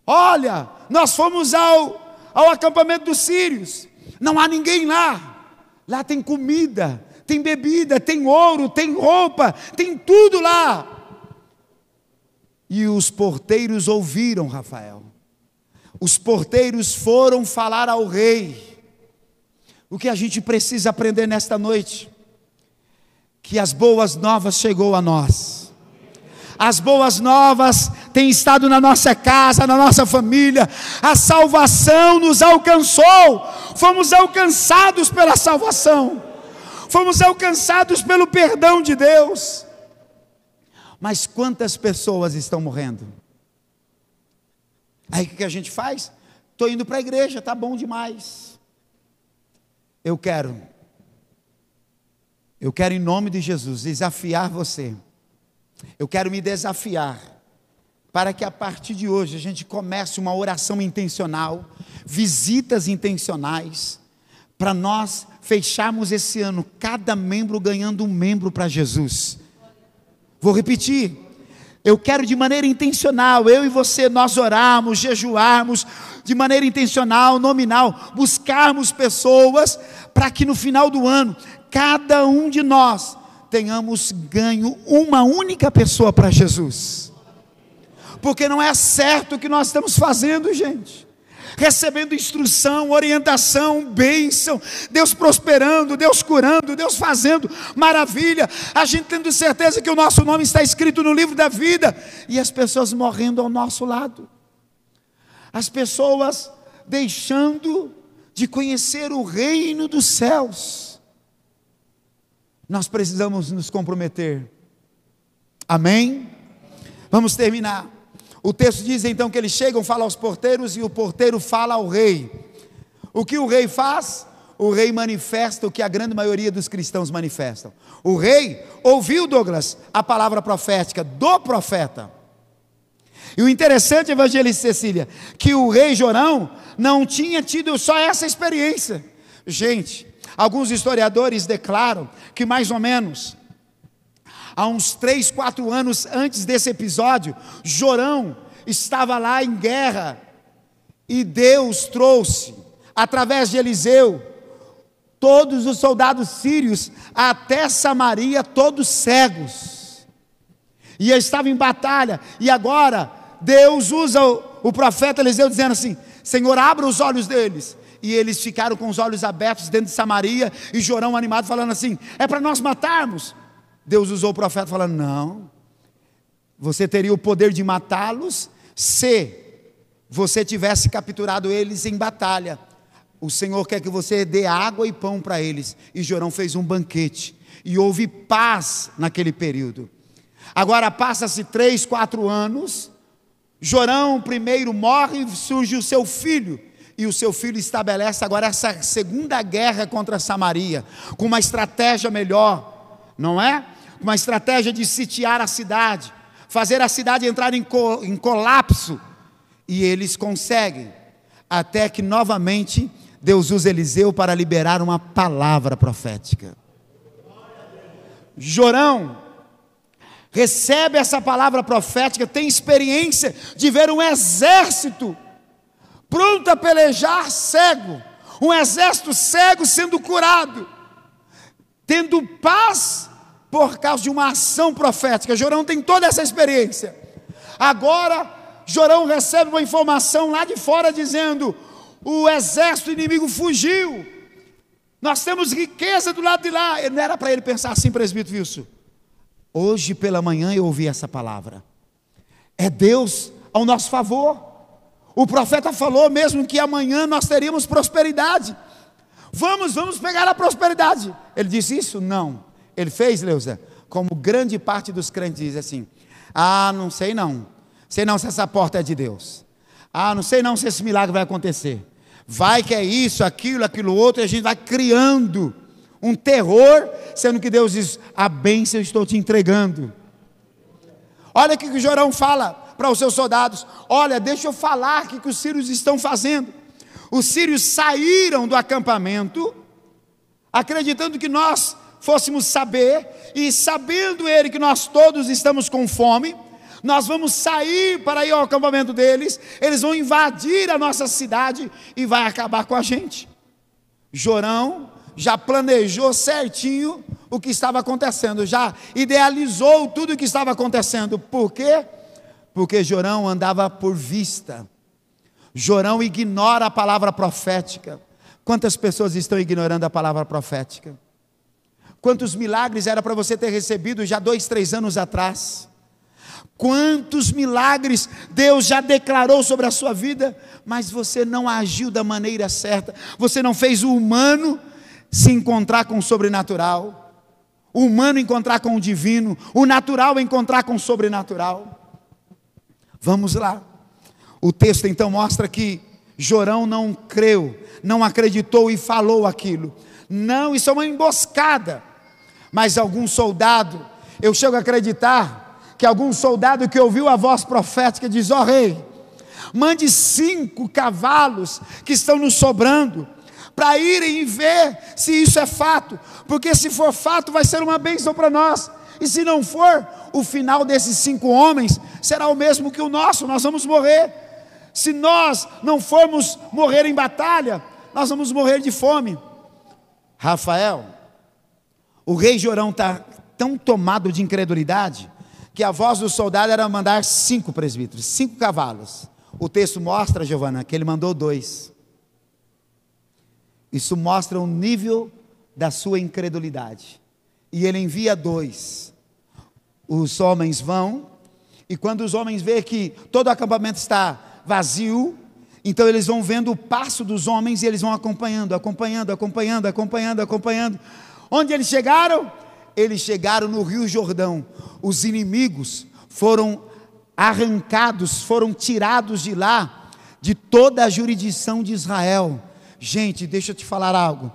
Speaker 1: Olha, nós fomos ao, ao acampamento dos sírios, não há ninguém lá. Lá tem comida, tem bebida, tem ouro, tem roupa, tem tudo lá. E os porteiros ouviram Rafael. Os porteiros foram falar ao rei. O que a gente precisa aprender nesta noite? Que as boas novas chegou a nós. As boas novas têm estado na nossa casa, na nossa família. A salvação nos alcançou. Fomos alcançados pela salvação. Fomos alcançados pelo perdão de Deus. Mas quantas pessoas estão morrendo? Aí o que a gente faz? Estou indo para a igreja, tá bom demais. Eu quero, eu quero em nome de Jesus desafiar você. Eu quero me desafiar para que a partir de hoje a gente comece uma oração intencional, visitas intencionais, para nós fecharmos esse ano, cada membro ganhando um membro para Jesus. Vou repetir. Eu quero de maneira intencional, eu e você, nós orarmos, jejuarmos, de maneira intencional, nominal, buscarmos pessoas para que no final do ano, cada um de nós tenhamos ganho uma única pessoa para Jesus. Porque não é certo o que nós estamos fazendo, gente recebendo instrução, orientação, bênção, Deus prosperando, Deus curando, Deus fazendo maravilha, a gente tendo certeza que o nosso nome está escrito no livro da vida e as pessoas morrendo ao nosso lado, as pessoas deixando de conhecer o reino dos céus. Nós precisamos nos comprometer. Amém? Vamos terminar. O texto diz então que eles chegam, falam aos porteiros e o porteiro fala ao rei. O que o rei faz? O rei manifesta o que a grande maioria dos cristãos manifestam. O rei ouviu, Douglas, a palavra profética do profeta. E o interessante, evangelista Cecília, que o rei Jorão não tinha tido só essa experiência. Gente, alguns historiadores declaram que mais ou menos há uns três, quatro anos antes desse episódio, Jorão estava lá em guerra e Deus trouxe, através de Eliseu, todos os soldados sírios até Samaria, todos cegos. E eles estavam em batalha, e agora Deus usa o, o profeta Eliseu dizendo assim: Senhor, abra os olhos deles. E eles ficaram com os olhos abertos dentro de Samaria, e Jorão animado falando assim: É para nós matarmos. Deus usou o profeta falando: não, você teria o poder de matá-los se você tivesse capturado eles em batalha. o Senhor quer que você dê água e pão para eles. E Jorão fez um banquete. E houve paz naquele período. Agora passa-se três, quatro anos. Jorão primeiro morre, surge o seu filho. E o seu filho estabelece agora essa segunda guerra contra Samaria, com uma estratégia melhor, não é? Uma estratégia de sitiar a cidade, fazer a cidade entrar em, co em colapso. E eles conseguem, até que novamente Deus usa Eliseu para liberar uma palavra profética. Jorão recebe essa palavra profética, tem experiência de ver um exército pronto a pelejar cego, um exército cego sendo curado, tendo paz por causa de uma ação profética. Jorão tem toda essa experiência. Agora, Jorão recebe uma informação lá de fora dizendo: o exército inimigo fugiu. Nós temos riqueza do lado de lá. Não era para ele pensar assim, presbítero Wilson. Hoje pela manhã eu ouvi essa palavra. É Deus ao nosso favor. O profeta falou mesmo que amanhã nós teríamos prosperidade. Vamos, vamos pegar a prosperidade. Ele disse isso? Não. Ele fez, Leusa, como grande parte dos crentes diz assim: Ah, não sei não. Sei não se essa porta é de Deus. Ah, não sei não se esse milagre vai acontecer. Vai que é isso, aquilo, aquilo outro, e a gente vai criando um terror, sendo que Deus diz: a bênção eu estou te entregando. Olha o que o Jorão fala para os seus soldados: olha, deixa eu falar o que os sírios estão fazendo. Os sírios saíram do acampamento, acreditando que nós fôssemos saber, e sabendo ele que nós todos estamos com fome, nós vamos sair para ir ao acampamento deles, eles vão invadir a nossa cidade e vai acabar com a gente. Jorão já planejou certinho o que estava acontecendo, já idealizou tudo o que estava acontecendo. Por quê? Porque Jorão andava por vista. Jorão ignora a palavra profética. Quantas pessoas estão ignorando a palavra profética? Quantos milagres era para você ter recebido já dois, três anos atrás? Quantos milagres Deus já declarou sobre a sua vida, mas você não agiu da maneira certa, você não fez o humano se encontrar com o sobrenatural, o humano encontrar com o divino, o natural encontrar com o sobrenatural. Vamos lá. O texto então mostra que Jorão não creu, não acreditou e falou aquilo. Não, isso é uma emboscada. Mas algum soldado, eu chego a acreditar, que algum soldado que ouviu a voz profética diz: Ó oh, rei, mande cinco cavalos que estão nos sobrando, para irem ver se isso é fato, porque se for fato, vai ser uma bênção para nós, e se não for, o final desses cinco homens será o mesmo que o nosso, nós vamos morrer. Se nós não formos morrer em batalha, nós vamos morrer de fome. Rafael, o rei Jorão está tão tomado de incredulidade que a voz do soldado era mandar cinco presbíteros, cinco cavalos. O texto mostra, Giovana, que ele mandou dois. Isso mostra o nível da sua incredulidade. E ele envia dois. Os homens vão, e quando os homens veem que todo o acampamento está vazio, então eles vão vendo o passo dos homens e eles vão acompanhando, acompanhando, acompanhando, acompanhando, acompanhando. Onde eles chegaram? Eles chegaram no Rio Jordão os inimigos foram arrancados, foram tirados de lá, de toda a jurisdição de Israel. Gente, deixa eu te falar algo.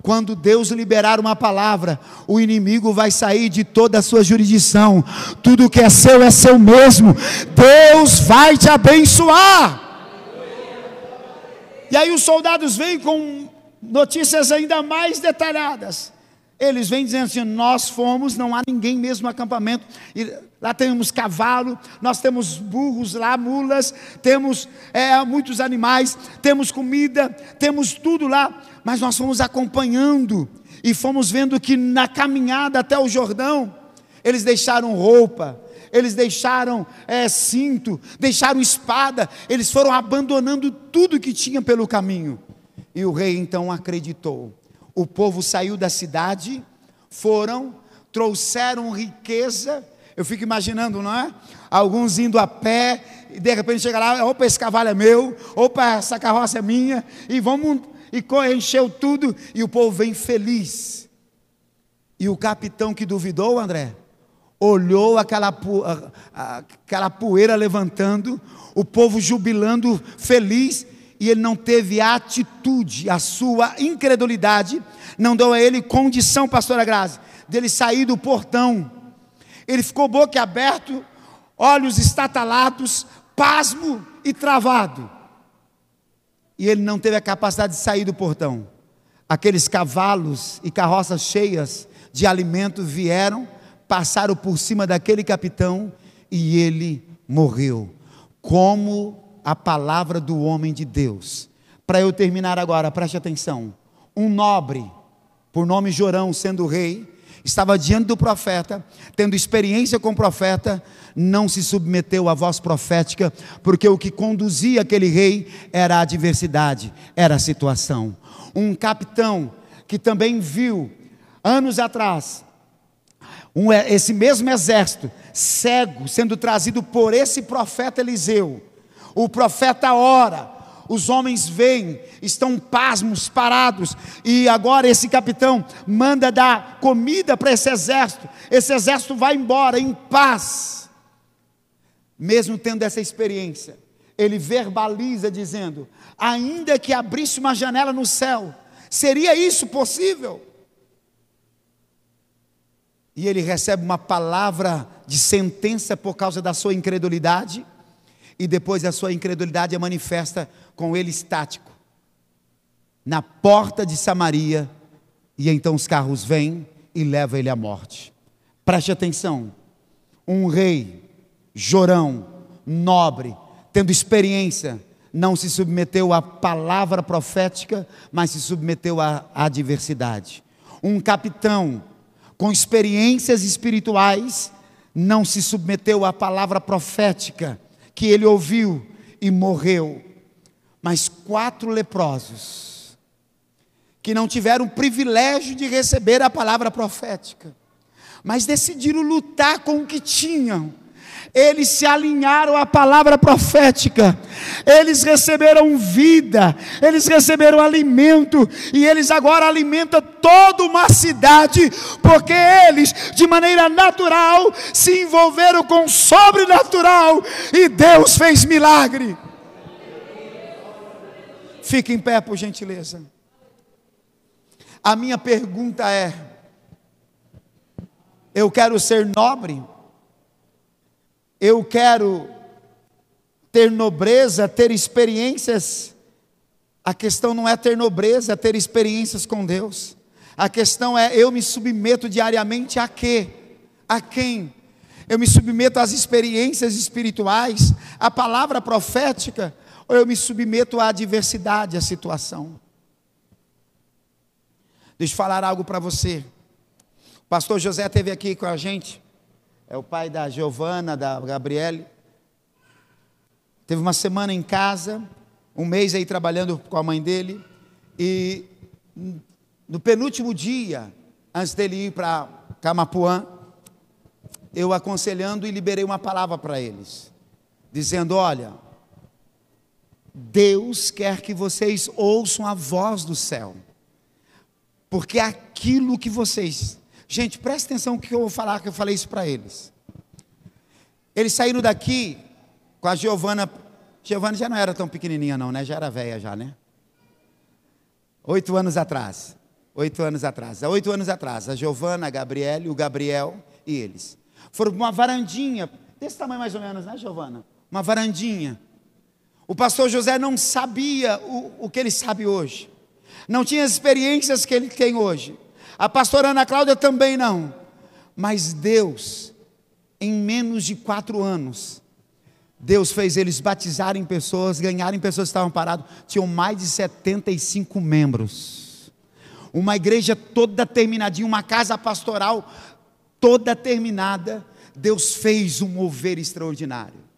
Speaker 1: Quando Deus liberar uma palavra, o inimigo vai sair de toda a sua jurisdição. Tudo que é seu é seu mesmo. Deus vai te abençoar. E aí os soldados vêm com notícias ainda mais detalhadas. Eles vêm dizendo assim: nós fomos, não há ninguém mesmo no acampamento. E lá temos cavalo, nós temos burros lá, mulas, temos é, muitos animais, temos comida, temos tudo lá. Mas nós fomos acompanhando e fomos vendo que na caminhada até o Jordão, eles deixaram roupa, eles deixaram é, cinto, deixaram espada, eles foram abandonando tudo que tinha pelo caminho. E o rei então acreditou o povo saiu da cidade, foram, trouxeram riqueza. Eu fico imaginando, não é? Alguns indo a pé, e de repente chega lá, opa, esse cavalo é meu, opa, essa carroça é minha, e vamos e encheu tudo, e o povo vem feliz. E o capitão que duvidou, André, olhou aquela, aquela poeira levantando, o povo jubilando, feliz, e ele não teve atitude, a sua incredulidade não deu a ele condição, pastora Grazi, dele sair do portão. Ele ficou boca aberto, olhos estatalados, pasmo e travado. E ele não teve a capacidade de sair do portão. Aqueles cavalos e carroças cheias de alimento vieram, passaram por cima daquele capitão e ele morreu. Como a palavra do homem de Deus. Para eu terminar agora, preste atenção. Um nobre, por nome Jorão, sendo rei, estava diante do profeta, tendo experiência com o profeta, não se submeteu à voz profética, porque o que conduzia aquele rei era a adversidade, era a situação. Um capitão que também viu, anos atrás, um, esse mesmo exército, cego, sendo trazido por esse profeta Eliseu, o profeta ora, os homens vêm, estão pasmos, parados, e agora esse capitão manda dar comida para esse exército. Esse exército vai embora em paz. Mesmo tendo essa experiência, ele verbaliza dizendo: ainda que abrisse uma janela no céu, seria isso possível? E ele recebe uma palavra de sentença por causa da sua incredulidade e depois a sua incredulidade é manifesta com ele estático, na porta de Samaria, e então os carros vêm e levam ele à morte. Preste atenção: um rei, Jorão, nobre, tendo experiência, não se submeteu à palavra profética, mas se submeteu à adversidade. Um capitão com experiências espirituais não se submeteu à palavra profética, que ele ouviu e morreu. Mas quatro leprosos, que não tiveram o privilégio de receber a palavra profética, mas decidiram lutar com o que tinham, eles se alinharam à palavra profética, eles receberam vida, eles receberam alimento, e eles agora alimentam toda uma cidade, porque eles, de maneira natural, se envolveram com o sobrenatural, e Deus fez milagre. Fique em pé, por gentileza. A minha pergunta é: eu quero ser nobre? Eu quero ter nobreza, ter experiências. A questão não é ter nobreza, é ter experiências com Deus. A questão é eu me submeto diariamente a quê? A quem? Eu me submeto às experiências espirituais, à palavra profética, ou eu me submeto à adversidade, à situação? Deixa eu falar algo para você. O pastor José esteve aqui com a gente é o pai da Giovana, da Gabriele. Teve uma semana em casa, um mês aí trabalhando com a mãe dele, e no penúltimo dia, antes dele ir para Camapuã, eu aconselhando e liberei uma palavra para eles, dizendo: Olha, Deus quer que vocês ouçam a voz do céu, porque aquilo que vocês Gente, presta atenção que eu vou falar, que eu falei isso para eles. Eles saíram daqui com a Giovana. Giovana já não era tão pequenininha, não, né? Já era velha, já, né? Oito anos atrás. Oito anos atrás. Oito anos atrás, a Giovana, a Gabriele, o Gabriel e eles. Foram para uma varandinha, desse tamanho mais ou menos, né, Giovana? Uma varandinha. O pastor José não sabia o, o que ele sabe hoje. Não tinha as experiências que ele tem hoje. A pastora Ana Cláudia também não. Mas Deus, em menos de quatro anos, Deus fez eles batizarem pessoas, ganharem pessoas que estavam paradas. Tinham mais de 75 membros. Uma igreja toda terminadinha, uma casa pastoral toda terminada. Deus fez um mover extraordinário.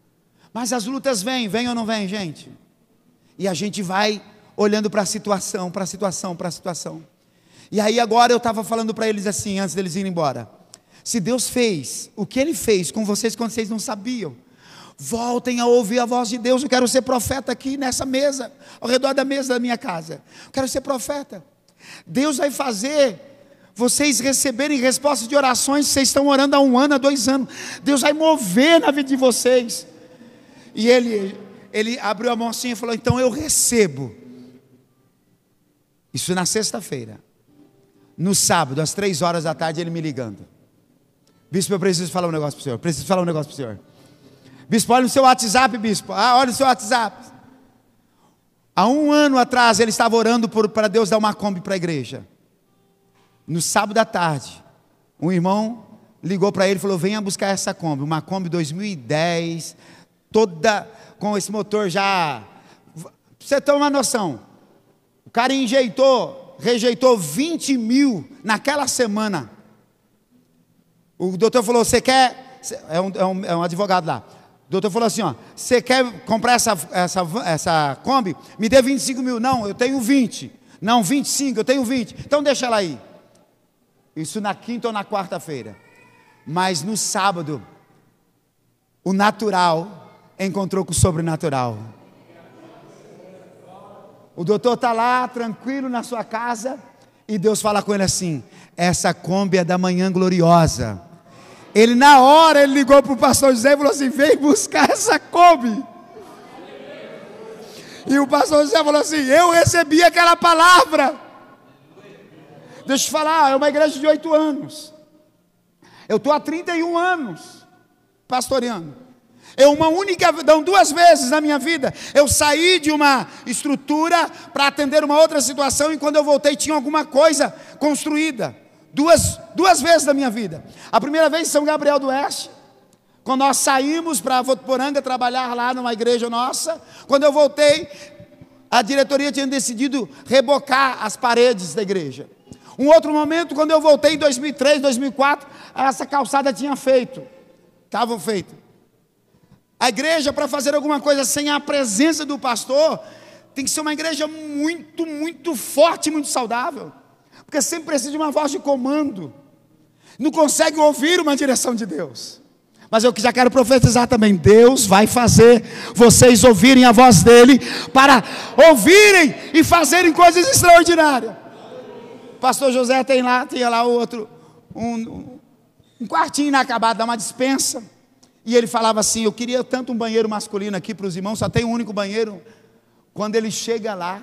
Speaker 1: Mas as lutas vêm, vêm ou não vêm, gente? E a gente vai olhando para a situação, para a situação, para a situação. E aí agora eu estava falando para eles assim, antes deles irem embora. Se Deus fez o que Ele fez com vocês quando vocês não sabiam, Voltem a ouvir a voz de Deus. Eu quero ser profeta aqui nessa mesa, ao redor da mesa da minha casa. Eu quero ser profeta. Deus vai fazer vocês receberem respostas de orações vocês estão orando há um ano, há dois anos. Deus vai mover na vida de vocês. E ele, ele abriu a mão assim e falou: Então eu recebo. Isso na sexta-feira. No sábado, às três horas da tarde, ele me ligando. Bispo, eu preciso falar um negócio para o senhor. Preciso falar um negócio para o senhor. Bispo, olha o seu WhatsApp, bispo. Ah, olha o seu WhatsApp. Há um ano atrás ele estava orando para Deus dar uma Kombi para a igreja. No sábado à tarde, um irmão ligou para ele e falou: Venha buscar essa Kombi, uma Kombi 2010, toda com esse motor já. Você ter uma noção, o cara enjeitou, rejeitou 20 mil naquela semana. O doutor falou: Você quer. É um, é um, é um advogado lá. O doutor falou assim: ó, você quer comprar essa, essa, essa Kombi? Me dê 25 mil. Não, eu tenho 20. Não, 25, eu tenho 20. Então deixa ela aí. Isso na quinta ou na quarta-feira. Mas no sábado, o natural encontrou com o sobrenatural. O doutor está lá, tranquilo na sua casa, e Deus fala com ele assim: essa Kombi é da manhã gloriosa. Ele, na hora, ele ligou para o pastor José e falou assim: vem buscar essa Kombi. E o pastor José falou assim: eu recebi aquela palavra. Deixa eu te falar, é uma igreja de oito anos. Eu estou há 31 anos pastoreando. É uma única, não, duas vezes na minha vida, eu saí de uma estrutura para atender uma outra situação e quando eu voltei tinha alguma coisa construída. Duas, duas vezes na minha vida. A primeira vez em São Gabriel do Oeste, quando nós saímos para Votuporanga trabalhar lá numa igreja nossa. Quando eu voltei, a diretoria tinha decidido rebocar as paredes da igreja. Um outro momento, quando eu voltei em 2003, 2004, essa calçada tinha feito, estava feita. A igreja, para fazer alguma coisa sem a presença do pastor, tem que ser uma igreja muito, muito forte, muito saudável porque sempre precisa de uma voz de comando, não consegue ouvir uma direção de Deus. Mas eu já quero profetizar também: Deus vai fazer vocês ouvirem a voz dEle, para ouvirem e fazerem coisas extraordinárias. Pastor José tem lá, tinha lá outro, um, um quartinho inacabado, dá uma dispensa. E ele falava assim: Eu queria tanto um banheiro masculino aqui para os irmãos, só tem um único banheiro. Quando ele chega lá,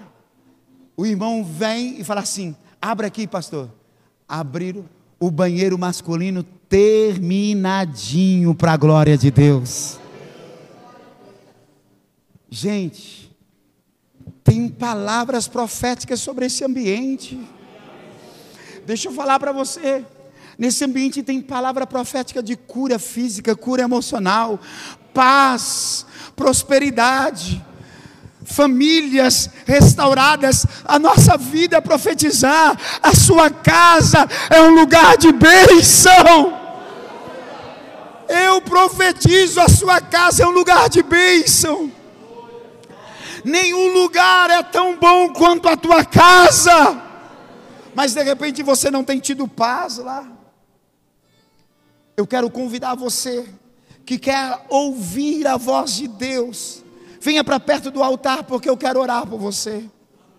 Speaker 1: o irmão vem e fala assim: Abra aqui, pastor. Abriram o banheiro masculino terminadinho para a glória de Deus. Gente, tem palavras proféticas sobre esse ambiente. Deixa eu falar para você. Nesse ambiente tem palavra profética de cura física, cura emocional, paz, prosperidade famílias restauradas, a nossa vida é profetizar, a sua casa é um lugar de bênção. Eu profetizo, a sua casa é um lugar de bênção. Nenhum lugar é tão bom quanto a tua casa, mas de repente você não tem tido paz lá. Eu quero convidar você que quer ouvir a voz de Deus Venha para perto do altar, porque eu quero orar por você.